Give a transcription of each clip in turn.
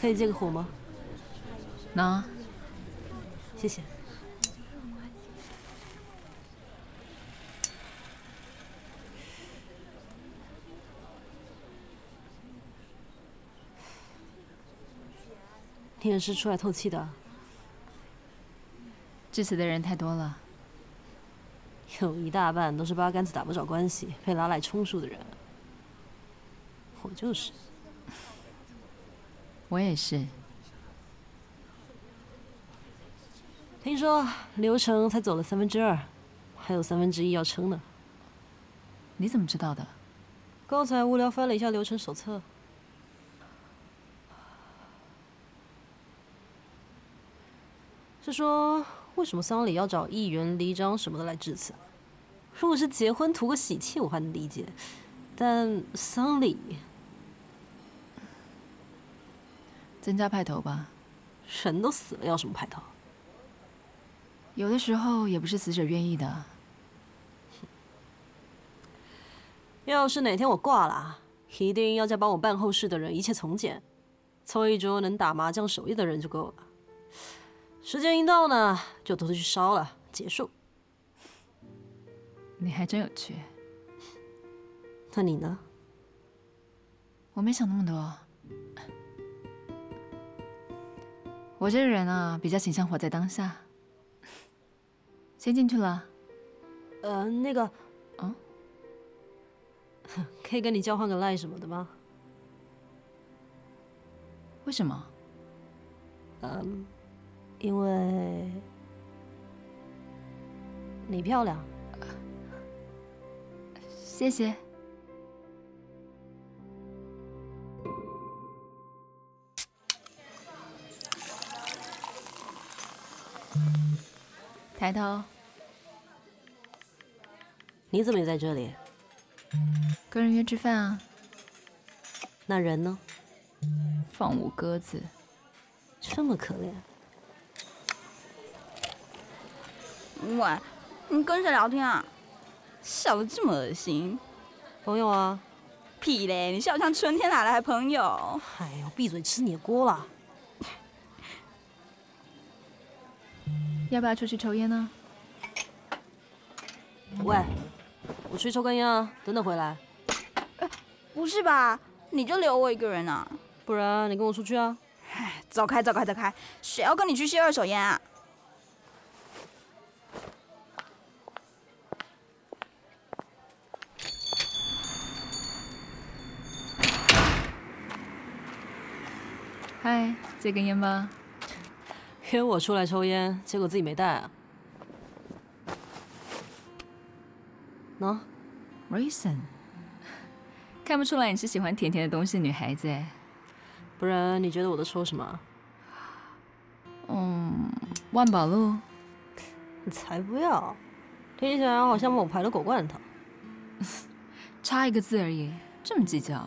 可以借个火吗？能，谢谢。你也是出来透气的？致辞的人太多了，有一大半都是八竿子打不着关系、被拉来充数的人。我就是。我也是。听说流程才走了三分之二，还有三分之一要撑呢。你怎么知道的？刚才无聊翻了一下流程手册。是说为什么丧礼要找议员、里长什么的来致辞？如果是结婚图个喜气，我还能理解，但丧礼……增加派头吧，人都死了，要什么派头？有的时候也不是死者愿意的。要是哪天我挂了，一定要叫帮我办后事的人一切从简，凑一桌能打麻将手艺的人就够了。时间一到呢，就偷偷去烧了，结束。你还真有趣。那你呢？我没想那么多。我这个人啊，比较倾向活在当下。先进去了。呃，那个，嗯，可以跟你交换个赖什么的吗？为什么？嗯，因为你漂亮。谢谢。抬头。你怎么也在这里？跟人约吃饭啊。那人呢？放我鸽子。这么可怜。喂，你跟谁聊天啊？笑得这么恶心。朋友啊。屁嘞！你笑像春天哪来还朋友？哎呦，闭嘴，吃你的锅了。要不要出去抽烟呢？喂，我出去抽根烟啊，等等回来。不是吧？你就留我一个人啊？不然你跟我出去啊？哎，走开，走开，走开！谁要跟你去吸二手烟啊？嗨，借根烟吧。约我出来抽烟，结果自己没带啊？喏，Reason，看不出来你是喜欢甜甜的东西的女孩子哎。不然你觉得我都抽什么？嗯，万宝路。你才不要，听起来好像某牌的果罐头。差一个字而已，这么计较？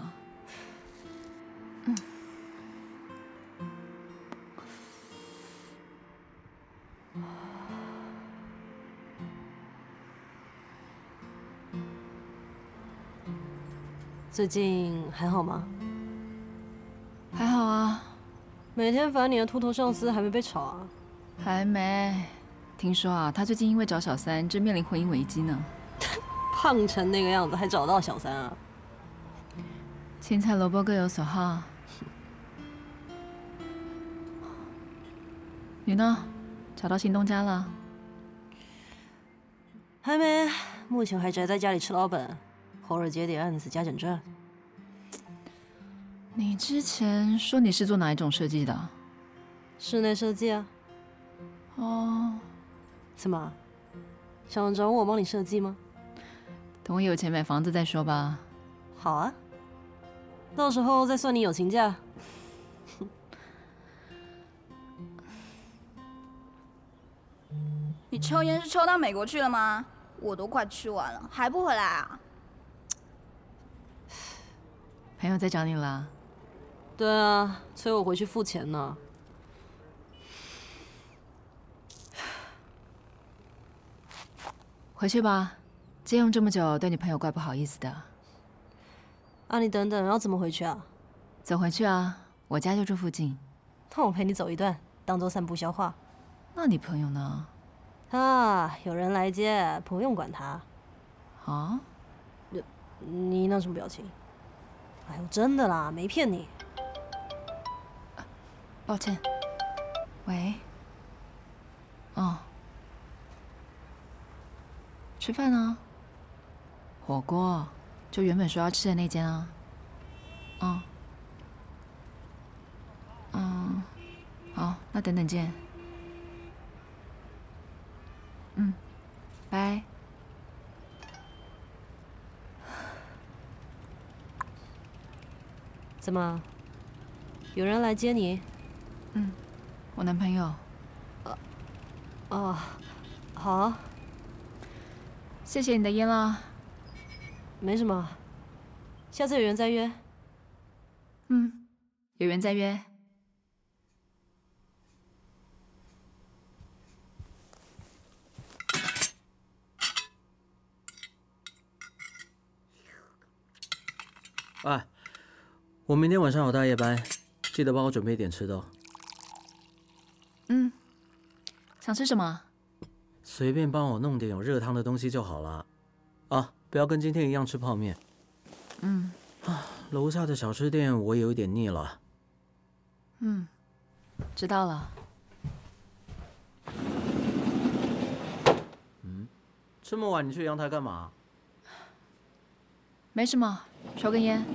最近还好吗？还好啊。每天烦你的秃头上司还没被炒啊？还没。听说啊，他最近因为找小三，正面临婚姻危机呢。胖成那个样子还找到小三啊？青菜萝卜各有所好。你呢？找到新东家了？还没，目前还宅在家里吃老本。偶尔接点案子加减赚。你之前说你是做哪一种设计的？室内设计啊。哦。怎么？想找我帮你设计吗？等我有钱买房子再说吧。好啊。到时候再算你友情价。你抽烟是抽到美国去了吗？我都快吃完了，还不回来啊？朋友在找你了。对啊，催我回去付钱呢。回去吧，借用这么久，对你朋友怪不好意思的。啊，你等等，要怎么回去啊？走回去啊，我家就住附近。那我陪你走一段，当做散步消化。那你朋友呢？啊，有人来接，不用管他。啊？你你那什么表情？哎呦，真的啦，没骗你。抱歉。喂。哦。吃饭呢？火锅，就原本说要吃的那间啊。嗯。嗯。好，那等等见。嗯。拜。怎么？有人来接你？嗯，我男朋友。呃，哦，好。谢谢你的烟了。没什么，下次有缘再约。嗯，有缘再约。哎，我明天晚上有大夜班，记得帮我准备一点吃的哦。嗯，想吃什么？随便帮我弄点有热汤的东西就好了，啊，不要跟今天一样吃泡面。嗯，啊，楼下的小吃店我也有点腻了。嗯，知道了。嗯，这么晚你去阳台干嘛？没什么，抽根烟。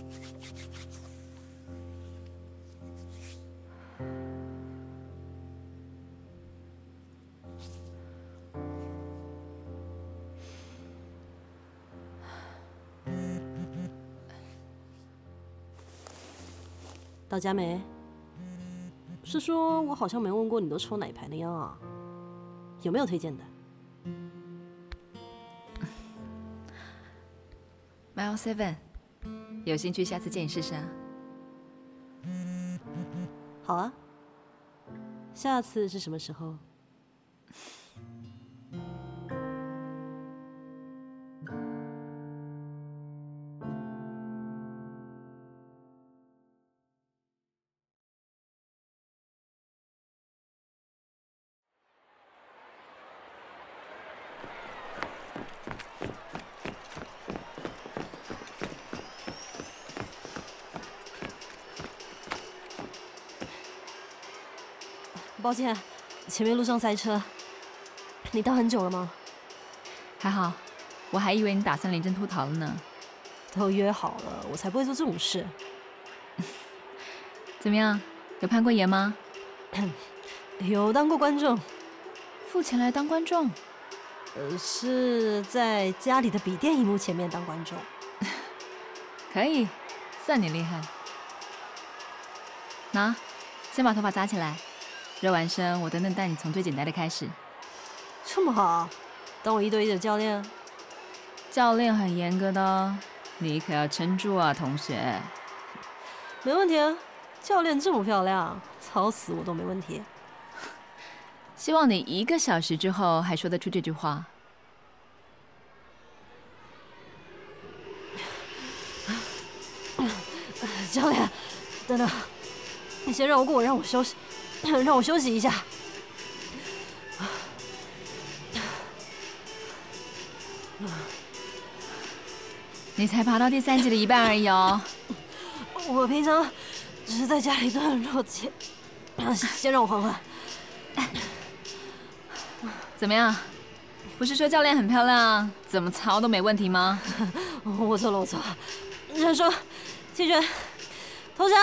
到家没？是说我好像没问过你都抽哪一牌的样啊？有没有推荐的？Mile Seven，有兴趣下次见你试试啊。好啊，下次是什么时候？抱歉，前面路上塞车。你到很久了吗？还好，我还以为你打算临阵脱逃了呢。都约好了，我才不会做这种事。怎么样？有攀过岩吗？有当过观众。付钱来当观众？呃，是在家里的笔电荧幕前面当观众。可以，算你厉害。拿，先把头发扎起来。热完身，我等等带你从最简单的开始。这么好，当我一对一的教练？教练很严格的，你可要撑住啊，同学。没问题啊，教练这么漂亮，操死我都没问题。希望你一个小时之后还说得出这句话。教练，等等，你先绕过我，让我休息。让我休息一下。你才爬到第三级的一半而已哦。我平常只是在家里锻炼肉体，先让我缓缓。怎么样？不是说教练很漂亮，怎么操都没问题吗？我错了，我错了。认输，弃权，投降。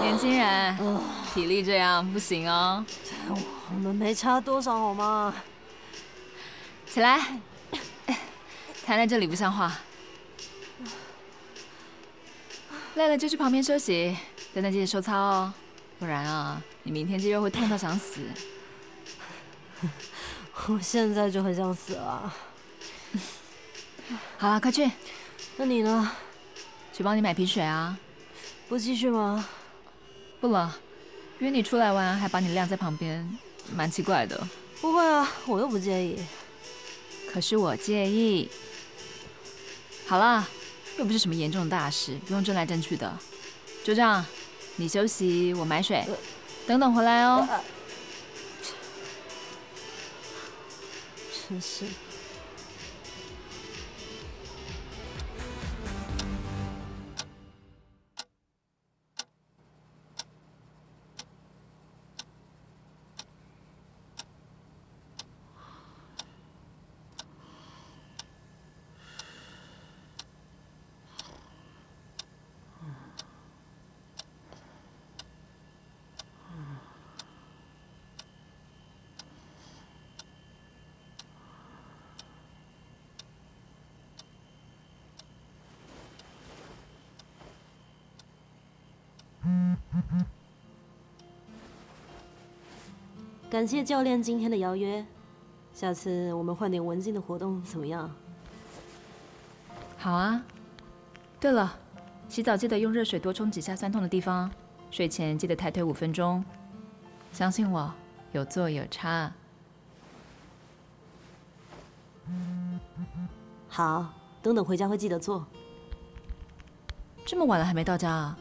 年轻人，体力这样不行哦。我们没差多少好吗？起来，抬瘫在这里不像话。累了就去旁边休息，等等记得收操哦，不然啊，你明天肌肉会痛到想死。我现在就很想死了。好了，快去。那你呢？去帮你买瓶水啊。不继续吗？不了，约你出来玩，还把你晾在旁边，蛮奇怪的。不会啊，我又不介意。可是我介意。好了。又不是什么严重的大事，不用争来争去的。就这样，你休息，我买水，等等回来哦。真是。感谢教练今天的邀约，下次我们换点文静的活动怎么样？好啊。对了，洗澡记得用热水多冲几下酸痛的地方，睡前记得抬腿五分钟。相信我，有做有差。好，等等回家会记得做。这么晚了还没到家啊？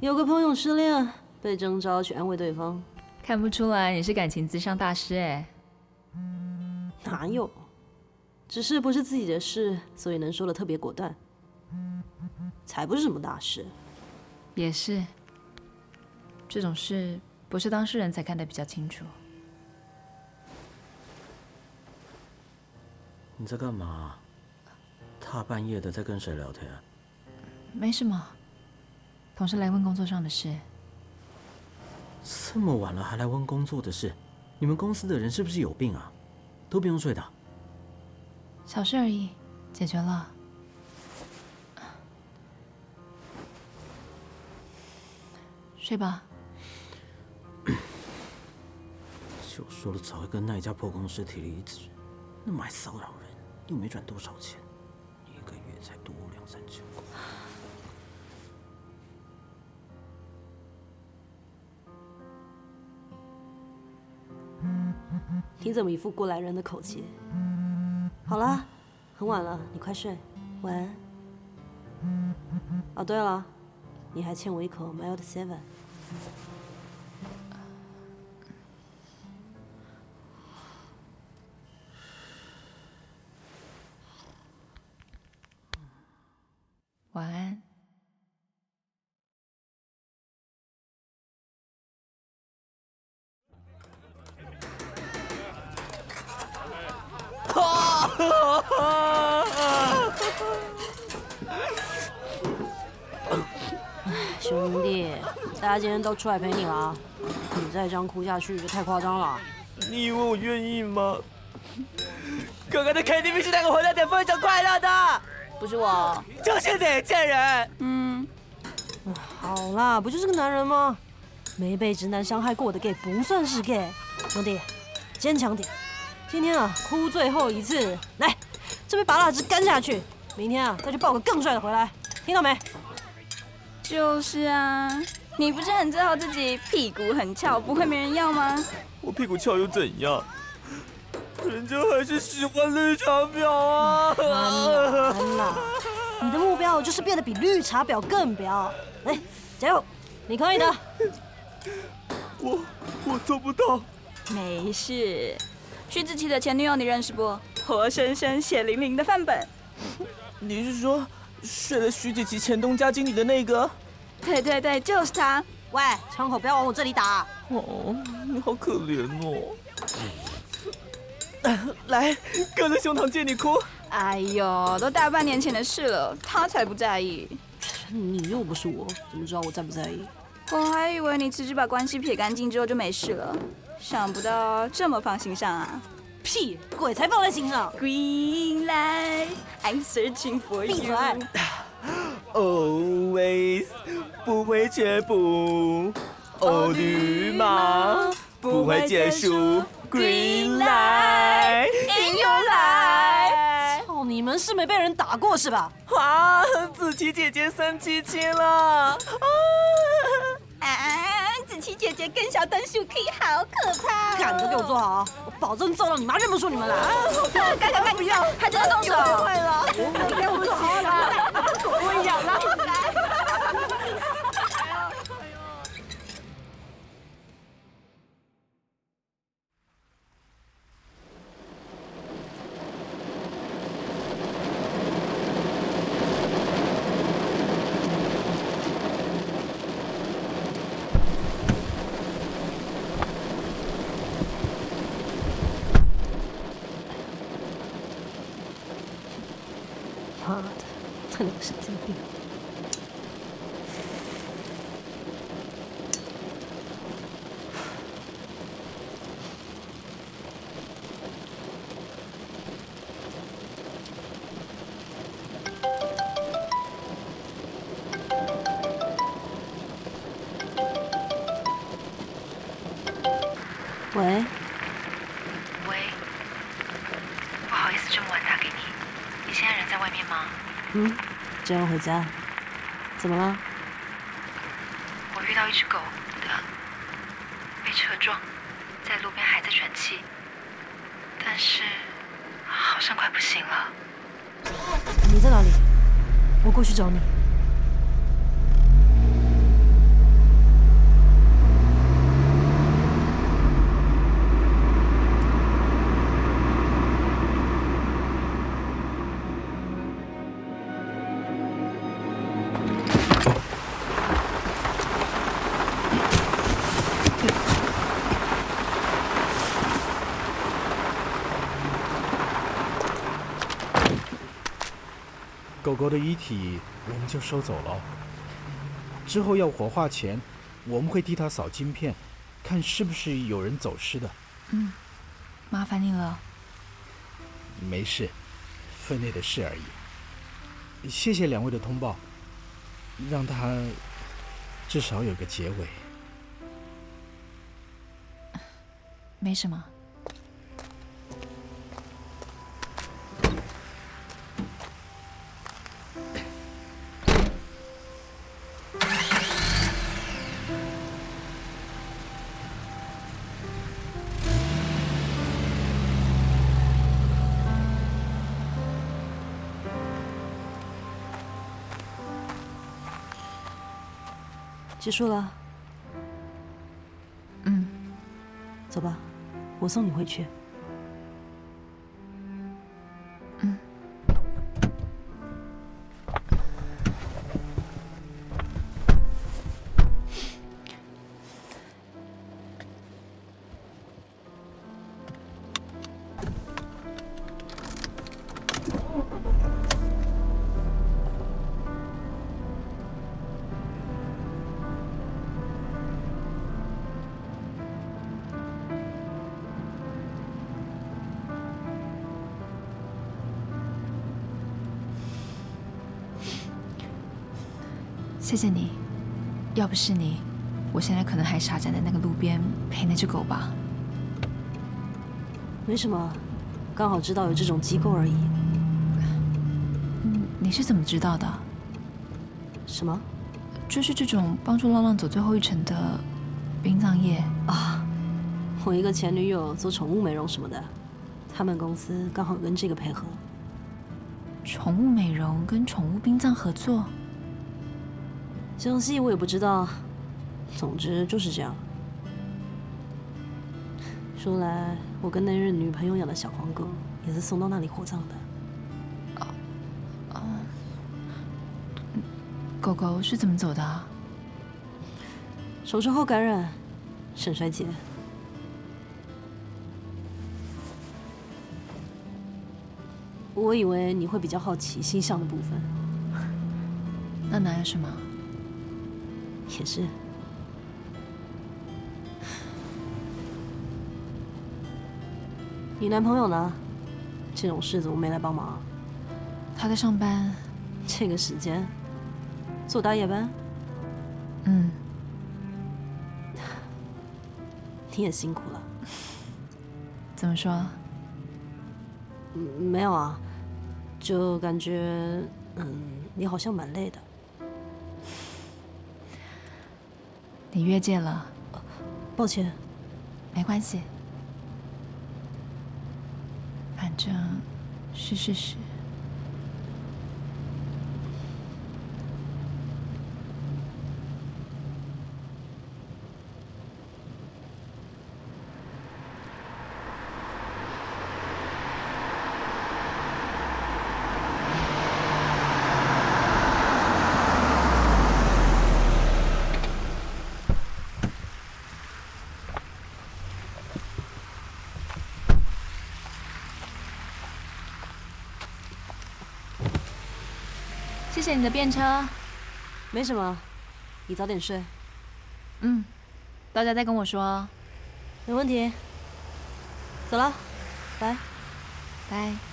有个朋友失恋，被征召去安慰对方。看不出来你是感情咨商大师哎，哪有？只是不是自己的事，所以能说的特别果断，才不是什么大事。也是，这种事不是当事人才看得比较清楚。你在干嘛？大半夜的在跟谁聊天？没什么，同事来问工作上的事。这么晚了还来问工作的事，你们公司的人是不是有病啊？都不用睡的。小事而已，解决了。睡吧。就说了早会跟那一家破公司提离职，那么爱骚扰人，又没赚多少钱，你怎么一副过来人的口气？好了，很晚了，你快睡，晚安。哦，对了，你还欠我一口 Mild Seven。家今天都出来陪你了，你再这样哭下去就太夸张了。你以为我愿意吗？刚刚的 KTV 是那个混蛋点非常快乐的，不是我，就是你贱人。嗯，好啦，不就是个男人吗？没被直男伤害过的 gay 不算是 gay。兄弟，坚强点。今天啊，哭最后一次，来，这杯拔蜡汁干下去。明天啊，再去抱个更帅的回来，听到没？就是啊，你不是很自豪自己屁股很翘，不会没人要吗？我屁股翘又怎样？人家还是喜欢绿茶婊啊！安娜，你的目标就是变得比绿茶婊更婊。来，加油，你可以的。我我做不到。没事。徐子淇的前女友你认识不？活生生血淋淋的范本。你是说睡了徐子淇前东家经理的那个？对对对，就是他。喂，枪口不要往我这里打。哦，你好可怜哦。来，哥的胸膛借你哭。哎呦，都大半年前的事了，他才不在意。你又不是我，怎么知道我在不在意？我还以为你辞职把关系撇干净之后就没事了。想不到这么放心上啊！屁，鬼才放在心上。Green light, I'm searching for you。Always 不会却步，哦，绿马不会结束。Green light in your life。操，你们是没被人打过是吧？哇，子琪姐姐生气气了。啊，子琪姐姐跟小灯鼠 K 好可怕、哦！敢都给我坐好啊！我保证揍到你妈认不出你们来。赶赶赶，不要，还真的动手！快了，你给我坐好了，我痒了。正要回家，怎么了？我遇到一只狗，它被车撞，在路边还在喘气，但是好像快不行了。你在哪里？我过去找你。狗狗的遗体我们就收走了。之后要火化前，我们会替他扫金片，看是不是有人走失的。嗯，麻烦你了。没事，分内的事而已。谢谢两位的通报，让他至少有个结尾。没什么。结束了。嗯，走吧，我送你回去。谢谢你，要不是你，我现在可能还傻站在那个路边陪那只狗吧。没什么，刚好知道有这种机构而已。嗯，你是怎么知道的？什么？就是这种帮助浪浪走最后一程的殡葬业啊。我一个前女友做宠物美容什么的，他们公司刚好跟这个配合。宠物美容跟宠物殡葬合作？详细我也不知道，总之就是这样。说来，我跟那任女朋友养的小黄狗也是送到那里火葬的。啊啊，狗狗是怎么走的？手术后感染，肾衰竭。我以为你会比较好奇星象的部分。那哪有什么？也是。你男朋友呢？这种事怎么没来帮忙？他在上班。这个时间做大夜班？嗯。你也辛苦了。怎么说？没有啊，就感觉，嗯，你好像蛮累的。你越界了。抱歉。没关系。反正是事实。谢谢你的便车，没什么，你早点睡。嗯，到家再跟我说。没问题。走了，拜拜。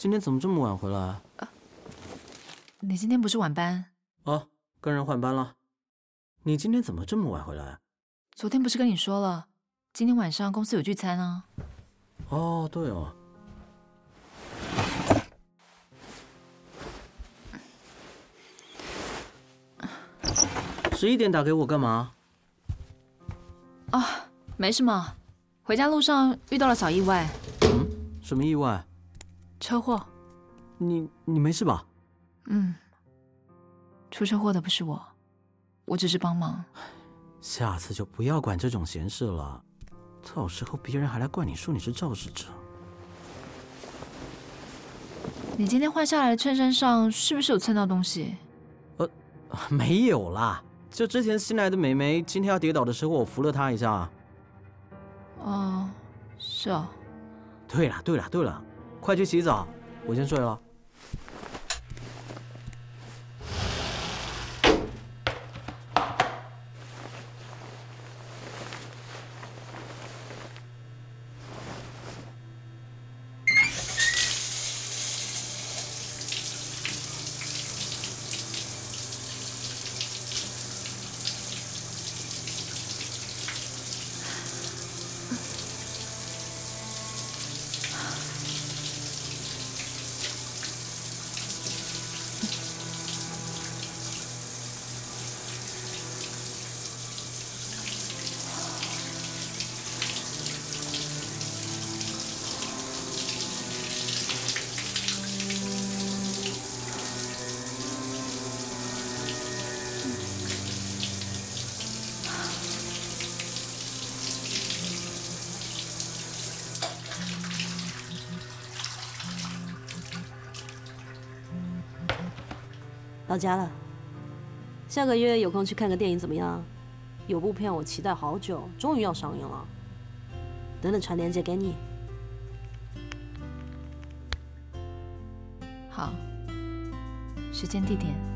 今天怎么这么晚回来？啊，你今天不是晚班？哦，跟人换班了。你今天怎么这么晚回来？昨天不是跟你说了，今天晚上公司有聚餐啊。哦，对哦。十一点打给我干嘛？啊，没什么，回家路上遇到了小意外。嗯，什么意外？车祸，你你没事吧？嗯，出车祸的不是我，我只是帮忙。下次就不要管这种闲事了，到时候别人还来怪你说你是肇事者。你今天换下来的衬衫上是不是有蹭到东西？呃，没有啦，就之前新来的美眉今天要跌倒的时候，我扶了她一下。哦，是哦。对了对了对了。快去洗澡，我先睡了。到家了，下个月有空去看个电影怎么样？有部片我期待好久，终于要上映了。等等传链接给你。好，时间地点。